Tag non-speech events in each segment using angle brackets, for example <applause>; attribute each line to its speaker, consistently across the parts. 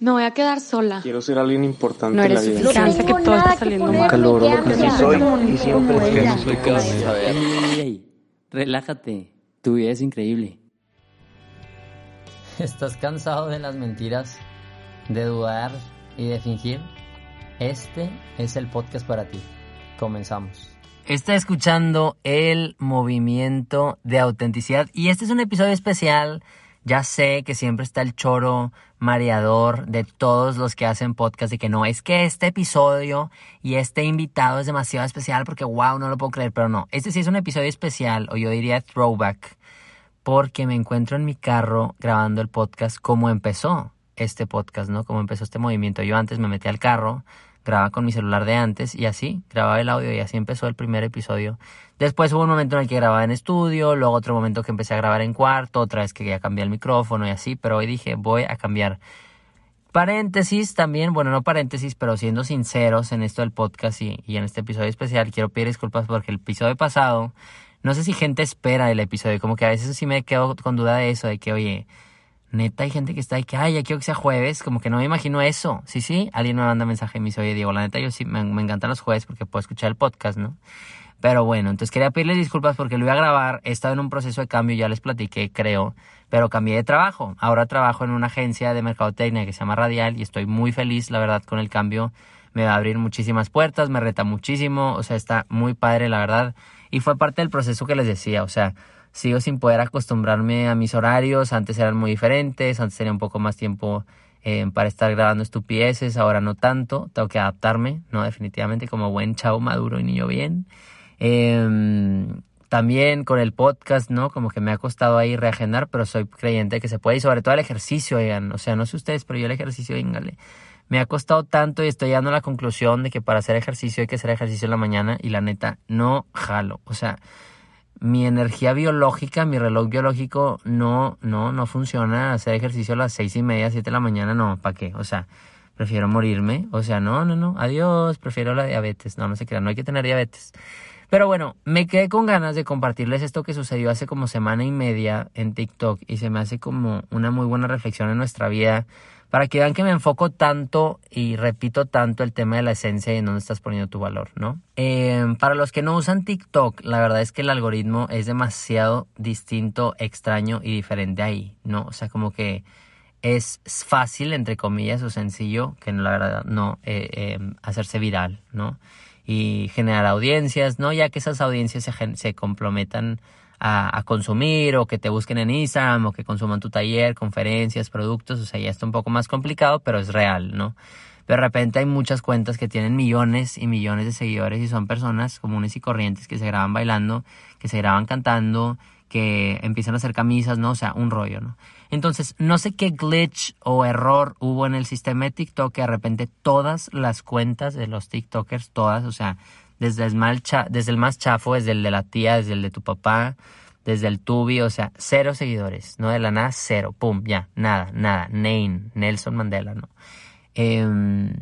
Speaker 1: Me voy a quedar sola.
Speaker 2: Quiero ser alguien importante
Speaker 1: No
Speaker 2: en la
Speaker 1: eres
Speaker 2: vida.
Speaker 1: suficiente, que todo está saliendo mal.
Speaker 2: Calor, lo que sí soy y siempre es que
Speaker 3: Ey, ey, ey, relájate. Tu vida es increíble. <laughs>
Speaker 4: ¿Estás cansado de las mentiras, de dudar y de fingir? Este es el podcast para ti. Comenzamos. Está escuchando el movimiento de autenticidad y este es un episodio especial. Ya sé que siempre está el choro mareador de todos los que hacen podcast y que no, es que este episodio y este invitado es demasiado especial porque wow, no lo puedo creer, pero no, este sí es un episodio especial o yo diría throwback porque me encuentro en mi carro grabando el podcast como empezó este podcast, ¿no? Como empezó este movimiento. Yo antes me metí al carro, grababa con mi celular de antes y así, grababa el audio y así empezó el primer episodio. Después hubo un momento en el que grababa en estudio, luego otro momento que empecé a grabar en cuarto, otra vez que ya cambié el micrófono y así, pero hoy dije, voy a cambiar. Paréntesis también, bueno, no paréntesis, pero siendo sinceros en esto del podcast y, y en este episodio especial, quiero pedir disculpas porque el episodio pasado, no sé si gente espera el episodio, como que a veces sí me quedo con duda de eso, de que, oye, neta hay gente que está ahí que, ay, ya quiero que sea jueves, como que no me imagino eso. Sí, sí, alguien me manda mensaje y me dice, oye, Diego, la neta yo sí, me, encantan los jueves porque puedo escuchar el podcast, ¿no? Pero bueno, entonces quería pedirles disculpas porque lo iba a grabar. He estado en un proceso de cambio, ya les platiqué, creo, pero cambié de trabajo. Ahora trabajo en una agencia de mercadotecnia que se llama Radial y estoy muy feliz, la verdad, con el cambio. Me va a abrir muchísimas puertas, me reta muchísimo, o sea, está muy padre, la verdad. Y fue parte del proceso que les decía, o sea, sigo sin poder acostumbrarme a mis horarios. Antes eran muy diferentes, antes tenía un poco más tiempo eh, para estar grabando estupideces, ahora no tanto. Tengo que adaptarme, ¿no? Definitivamente, como buen chavo maduro y niño bien. Eh, también con el podcast, ¿no? Como que me ha costado ahí reagendar, pero soy creyente que se puede. Y sobre todo el ejercicio, oigan. O sea, no sé ustedes, pero yo el ejercicio, véngale. Me ha costado tanto y estoy llegando a la conclusión de que para hacer ejercicio hay que hacer ejercicio en la mañana y la neta no jalo. O sea, mi energía biológica, mi reloj biológico no, no, no funciona. Hacer ejercicio a las seis y media, siete de la mañana, no, ¿para qué? O sea, prefiero morirme. O sea, no, no, no, adiós, prefiero la diabetes. No, no se crean, no hay que tener diabetes. Pero bueno, me quedé con ganas de compartirles esto que sucedió hace como semana y media en TikTok y se me hace como una muy buena reflexión en nuestra vida para que vean que me enfoco tanto y repito tanto el tema de la esencia y en dónde estás poniendo tu valor, ¿no? Eh, para los que no usan TikTok, la verdad es que el algoritmo es demasiado distinto, extraño y diferente ahí, ¿no? O sea, como que es fácil, entre comillas, o sencillo, que la verdad no, eh, eh, hacerse viral, ¿no? Y generar audiencias, ¿no? Ya que esas audiencias se, se comprometan a, consumir o que te busquen en Instagram o que consuman tu taller, conferencias, productos, o sea, ya está un poco más complicado, pero es real, ¿no? Pero de repente hay muchas cuentas que tienen millones y millones de seguidores y son personas comunes y corrientes que se graban bailando, que se graban cantando, que empiezan a hacer camisas, ¿no? O sea, un rollo, ¿no? Entonces, no sé qué glitch o error hubo en el sistema de TikTok que de repente todas las cuentas de los TikTokers, todas, o sea, desde el, desde el más chafo, desde el de la tía, desde el de tu papá, desde el tubi, o sea, cero seguidores, ¿no? De la nada, cero, pum, ya, nada, nada, Nain, Nelson Mandela, ¿no? Em,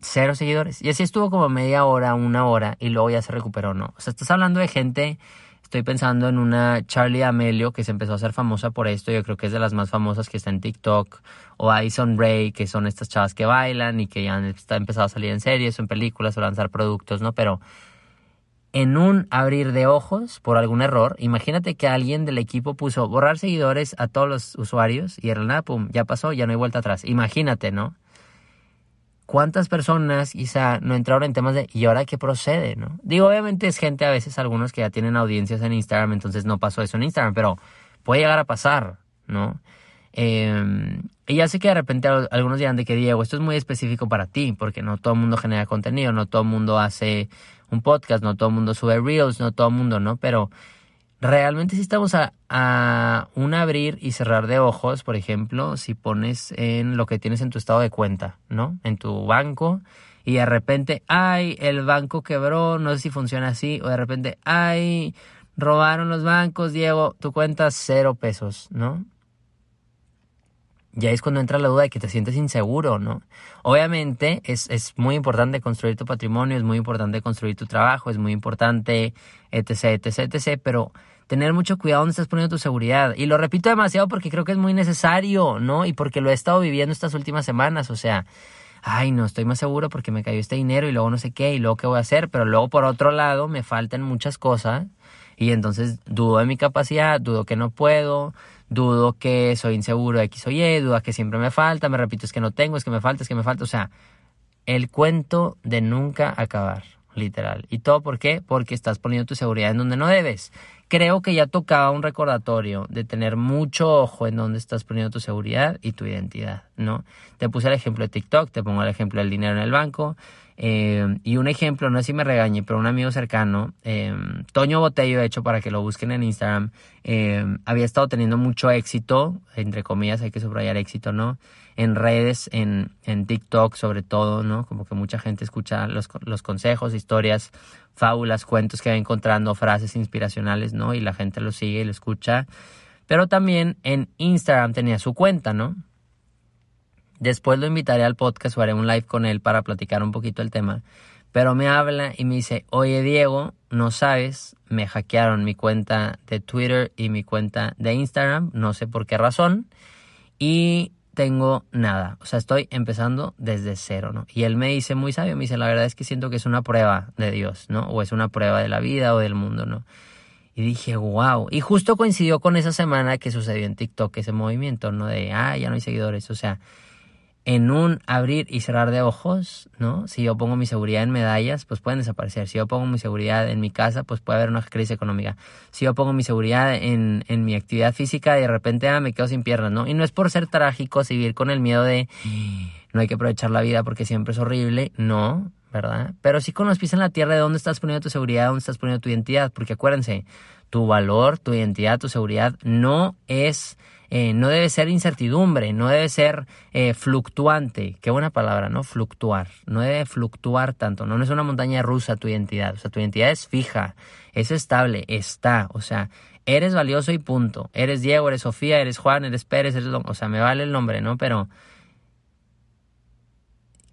Speaker 4: cero seguidores. Y así estuvo como media hora, una hora, y luego ya se recuperó, ¿no? O sea, estás hablando de gente, estoy pensando en una Charlie Amelio que se empezó a hacer famosa por esto, yo creo que es de las más famosas que está en TikTok, o Addison Ray, que son estas chavas que bailan y que ya han empezado a salir en series o en películas o lanzar productos, ¿no? Pero en un abrir de ojos por algún error, imagínate que alguien del equipo puso borrar seguidores a todos los usuarios y de la nada, pum, ya pasó, ya no hay vuelta atrás. Imagínate, ¿no? ¿Cuántas personas quizá no entraron en temas de ¿y ahora qué procede? ¿no? Digo, obviamente es gente a veces, algunos que ya tienen audiencias en Instagram, entonces no pasó eso en Instagram, pero puede llegar a pasar, ¿no? Eh, y ya sé que de repente al- algunos dirán de que Diego, esto es muy específico para ti, porque no todo el mundo genera contenido, no todo el mundo hace un podcast, no todo el mundo sube reels, no todo el mundo, ¿no? Pero realmente si estamos a, a, un abrir y cerrar de ojos, por ejemplo, si pones en lo que tienes en tu estado de cuenta, ¿no? En tu banco y de repente, ay, el banco quebró, no sé si funciona así, o de repente, ay, robaron los bancos, Diego, tu cuenta cero pesos, ¿no? Ya es cuando entra la duda de que te sientes inseguro, ¿no? Obviamente es, es muy importante construir tu patrimonio, es muy importante construir tu trabajo, es muy importante, etc, etc, etc, pero tener mucho cuidado donde estás poniendo tu seguridad. Y lo repito demasiado porque creo que es muy necesario, ¿no? Y porque lo he estado viviendo estas últimas semanas, o sea, ay, no estoy más seguro porque me cayó este dinero y luego no sé qué y luego qué voy a hacer, pero luego por otro lado me faltan muchas cosas y entonces dudo de mi capacidad, dudo que no puedo, dudo que soy inseguro de X o Y, dudo que siempre me falta, me repito, es que no tengo, es que me falta, es que me falta, o sea, el cuento de nunca acabar, literal. ¿Y todo por qué? Porque estás poniendo tu seguridad en donde no debes creo que ya tocaba un recordatorio de tener mucho ojo en dónde estás poniendo tu seguridad y tu identidad, ¿no? Te puse el ejemplo de TikTok, te pongo el ejemplo del dinero en el banco. Eh, y un ejemplo, no sé si me regañe, pero un amigo cercano, eh, Toño Botello, de hecho, para que lo busquen en Instagram, eh, había estado teniendo mucho éxito, entre comillas, hay que subrayar éxito, ¿no? En redes, en, en TikTok sobre todo, ¿no? Como que mucha gente escucha los, los consejos, historias fábulas, cuentos que va encontrando, frases inspiracionales, ¿no? Y la gente lo sigue y lo escucha. Pero también en Instagram tenía su cuenta, ¿no? Después lo invitaré al podcast o haré un live con él para platicar un poquito el tema. Pero me habla y me dice, oye Diego, no sabes, me hackearon mi cuenta de Twitter y mi cuenta de Instagram, no sé por qué razón. Y tengo nada. O sea, estoy empezando desde cero, ¿no? Y él me dice, muy sabio, me dice, la verdad es que siento que es una prueba de Dios, ¿no? O es una prueba de la vida o del mundo, ¿no? Y dije, wow. Y justo coincidió con esa semana que sucedió en TikTok ese movimiento, ¿no? De, ah, ya no hay seguidores. O sea, en un abrir y cerrar de ojos, ¿no? Si yo pongo mi seguridad en medallas, pues pueden desaparecer. Si yo pongo mi seguridad en mi casa, pues puede haber una crisis económica. Si yo pongo mi seguridad en, en mi actividad física, de repente ah, me quedo sin piernas, ¿no? Y no es por ser trágico, vivir con el miedo de no hay que aprovechar la vida porque siempre es horrible, no, ¿verdad? Pero sí con los pies en la tierra de dónde estás poniendo tu seguridad, dónde estás poniendo tu identidad, porque acuérdense, tu valor, tu identidad, tu seguridad no es eh, no debe ser incertidumbre, no debe ser eh, fluctuante. Qué buena palabra, ¿no? Fluctuar. No debe fluctuar tanto. No, no es una montaña rusa tu identidad. O sea, tu identidad es fija, es estable, está. O sea, eres valioso y punto. Eres Diego, eres Sofía, eres Juan, eres Pérez, eres... O sea, me vale el nombre, ¿no? Pero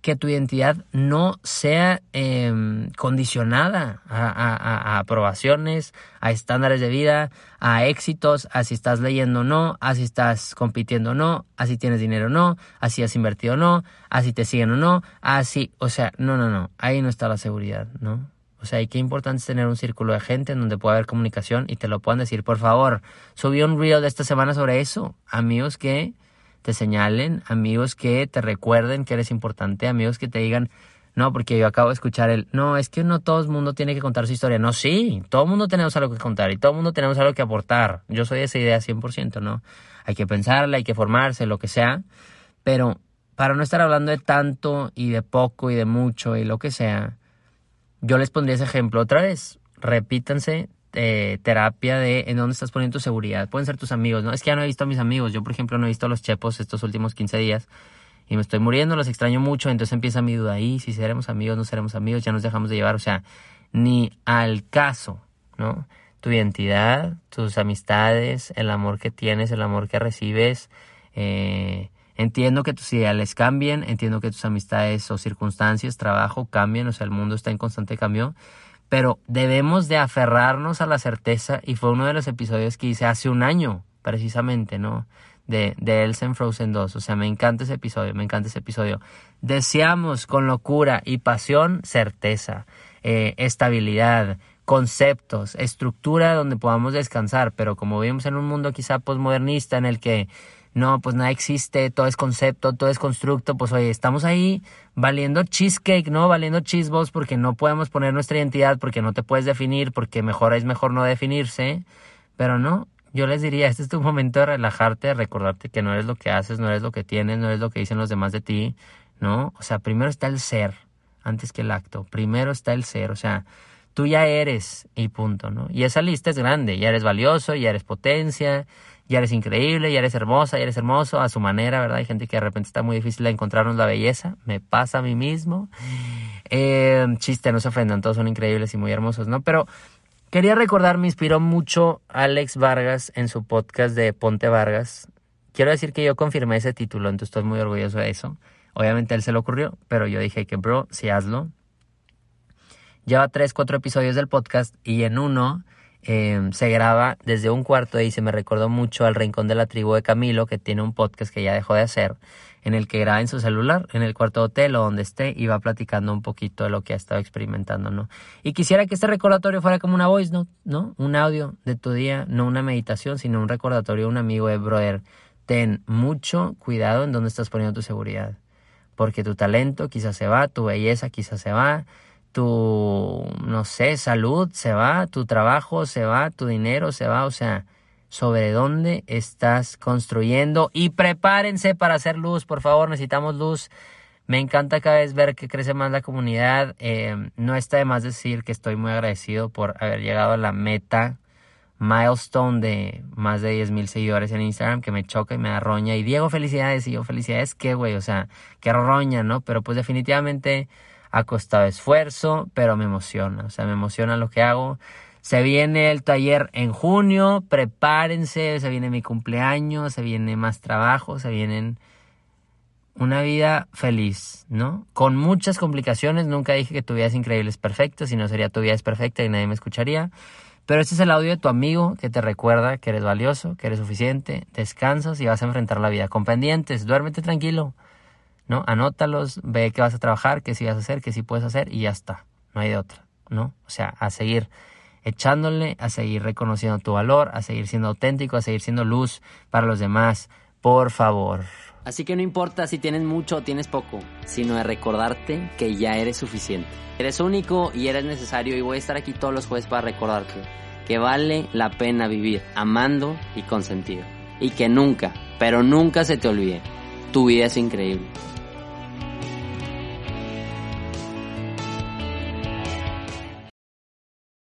Speaker 4: que tu identidad no sea em, condicionada a, aprobaciones, a estándares de vida, a éxitos, a si estás leyendo o no, a si estás compitiendo o no, a si tienes dinero o no, a si has invertido o no, a si te siguen o no, a si, o sea, no, no, no, ahí no está la seguridad, ¿no? O sea, y qué importante es tener un círculo de gente en donde pueda haber comunicación y te lo puedan decir, por favor, subí un reel de esta semana sobre eso, amigos que te señalen, amigos que te recuerden que eres importante, amigos que te digan, no, porque yo acabo de escuchar el, no, es que no todo el mundo tiene que contar su historia. No, sí, todo el mundo tenemos algo que contar y todo el mundo tenemos algo que aportar. Yo soy de esa idea 100%, ¿no? Hay que pensarla, hay que formarse, lo que sea, pero para no estar hablando de tanto y de poco y de mucho y lo que sea, yo les pondría ese ejemplo otra vez. Repítanse eh, terapia de en dónde estás poniendo tu seguridad. Pueden ser tus amigos, ¿no? Es que ya no he visto a mis amigos. Yo, por ejemplo, no he visto a los chepos estos últimos 15 días y me estoy muriendo, los extraño mucho. Entonces empieza mi duda ahí, si seremos amigos, no seremos amigos, ya nos dejamos de llevar. O sea, ni al caso, ¿no? Tu identidad, tus amistades, el amor que tienes, el amor que recibes. Eh, entiendo que tus ideales cambien, entiendo que tus amistades o circunstancias, trabajo cambien, o sea, el mundo está en constante cambio pero debemos de aferrarnos a la certeza y fue uno de los episodios que hice hace un año, precisamente, ¿no? De, de Elsen Frozen 2. O sea, me encanta ese episodio, me encanta ese episodio. Deseamos con locura y pasión certeza, eh, estabilidad, conceptos, estructura donde podamos descansar, pero como vivimos en un mundo quizá posmodernista en el que no, pues nada existe, todo es concepto, todo es constructo, pues oye, estamos ahí valiendo cheesecake, ¿no? Valiendo cheesebos porque no podemos poner nuestra identidad, porque no te puedes definir, porque mejor es mejor no definirse, pero no, yo les diría, <laughs> este es tu momento de relajarte, de recordarte que no eres lo que haces, no eres lo que tienes, no eres lo que dicen los demás de ti, ¿no? O sea, primero está el ser, antes que el acto, primero está el ser, o sea, tú ya eres y punto, ¿no? Y esa lista es grande, ya eres valioso, ya eres potencia, ya eres increíble, ya eres hermosa, ya eres hermoso a su manera, ¿verdad? Hay gente que de repente está muy difícil de encontrarnos la belleza, me pasa a mí mismo. Eh, chiste, no se ofendan, todos son increíbles y muy hermosos, ¿no? Pero quería recordar, me inspiró mucho Alex Vargas en su podcast de Ponte Vargas. Quiero decir que yo confirmé ese título, entonces estoy muy orgulloso de eso. Obviamente él se le ocurrió, pero yo dije que, bro, sí hazlo. Lleva tres, cuatro episodios del podcast y en uno Em, se graba desde un cuarto y se me recordó mucho al Rincón de la Tribu de Camilo, que tiene un podcast que ya dejó de hacer, en el que graba en su celular, en el cuarto de hotel o donde esté, y va platicando un poquito de lo que ha estado experimentando, ¿no? Y quisiera que este recordatorio fuera como una voice note, ¿no? Un audio de tu día, no una meditación, sino un recordatorio de un amigo de brother. Ten mucho cuidado en dónde estás poniendo tu seguridad, porque tu talento quizás se va, tu belleza quizás se va, tu, no sé, salud se va, tu trabajo se va, tu dinero se va, o sea, sobre dónde estás construyendo y prepárense para hacer luz, por favor, necesitamos luz. Me encanta cada vez ver que crece más la comunidad. Eh, no está de más decir que estoy muy agradecido por haber llegado a la meta milestone de más de 10 mil seguidores en Instagram que me choca y me da roña. Y Diego, felicidades. Y yo, felicidades, qué güey, o sea, qué roña, ¿no? Pero pues definitivamente ha costado esfuerzo, pero me emociona, o sea, me emociona lo que hago. Se viene el taller en junio, prepárense, se viene mi cumpleaños, se viene más trabajo, se vienen una vida feliz, ¿no? Con muchas complicaciones, nunca dije que tu vida es increíble, es perfecta, si no sería tu vida es perfecta y nadie me escucharía. Pero este es el audio de tu amigo que te recuerda que eres valioso, que eres suficiente, descansas y vas a enfrentar la vida con pendientes, duérmete tranquilo. ¿No? Anótalos, ve qué vas a trabajar, qué sí vas a hacer, qué sí puedes hacer y ya está, no hay de otra, ¿no? O sea, a seguir echándole, a seguir reconociendo tu valor, a seguir siendo auténtico, a seguir siendo luz para los demás, por favor.
Speaker 3: Así que no importa si tienes mucho o tienes poco, sino de recordarte que ya eres suficiente. Eres único y eres necesario y voy a estar aquí todos los jueves para recordarte que vale la pena vivir amando y con sentido. Y que nunca, pero nunca se te olvide, tu vida es increíble